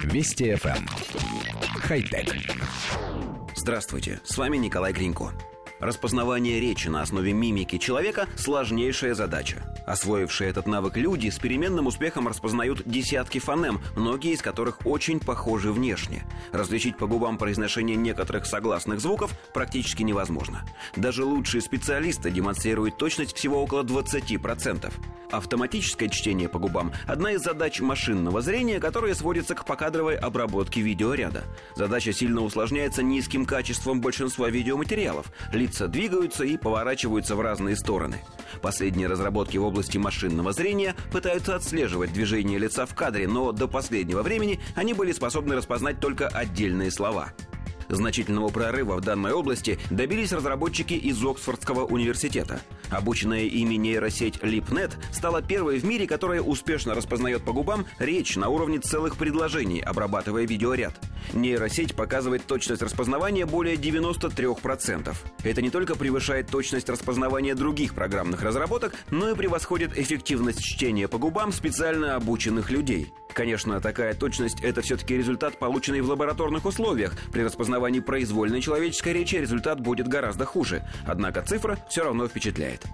Вести FM. Эм. Хай-тек. Здравствуйте, с вами Николай Гринько. Распознавание речи на основе мимики человека – сложнейшая задача. Освоившие этот навык люди с переменным успехом распознают десятки фонем, многие из которых очень похожи внешне. Различить по губам произношение некоторых согласных звуков практически невозможно. Даже лучшие специалисты демонстрируют точность всего около 20%. Автоматическое чтение по губам – одна из задач машинного зрения, которая сводится к покадровой обработке видеоряда. Задача сильно усложняется низким качеством большинства видеоматериалов. Лица двигаются и поворачиваются в разные стороны. Последние разработки в области машинного зрения пытаются отслеживать движение лица в кадре, но до последнего времени они были способны распознать только отдельные слова. Значительного прорыва в данной области добились разработчики из Оксфордского университета. Обученная ими нейросеть LeapNet стала первой в мире, которая успешно распознает по губам речь на уровне целых предложений, обрабатывая видеоряд. Нейросеть показывает точность распознавания более 93%. Это не только превышает точность распознавания других программных разработок, но и превосходит эффективность чтения по губам специально обученных людей. Конечно, такая точность – это все-таки результат, полученный в лабораторных условиях. При распознавании произвольной человеческой речи результат будет гораздо хуже. Однако цифра все равно впечатляет.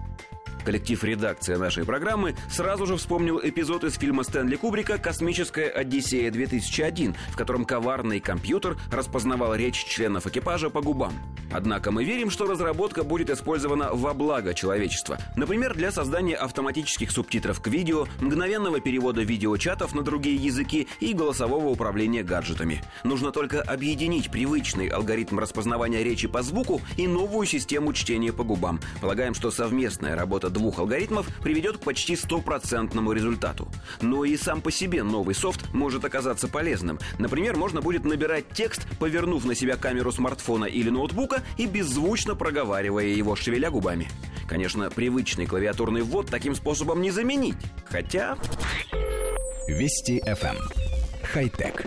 Коллектив редакции нашей программы сразу же вспомнил эпизод из фильма Стэнли Кубрика «Космическая Одиссея-2001», в котором коварный компьютер распознавал речь членов экипажа по губам. Однако мы верим, что разработка будет использована во благо человечества. Например, для создания автоматических субтитров к видео, мгновенного перевода видеочатов на другие языки и голосового управления гаджетами. Нужно только объединить привычный алгоритм распознавания речи по звуку и новую систему чтения по губам. Полагаем, что совместная работа двух алгоритмов приведет к почти стопроцентному результату. Но и сам по себе новый софт может оказаться полезным. Например, можно будет набирать текст, повернув на себя камеру смартфона или ноутбука и беззвучно проговаривая его, шевеля губами. Конечно, привычный клавиатурный ввод таким способом не заменить. Хотя... Вести FM. Эм. Хай-тек.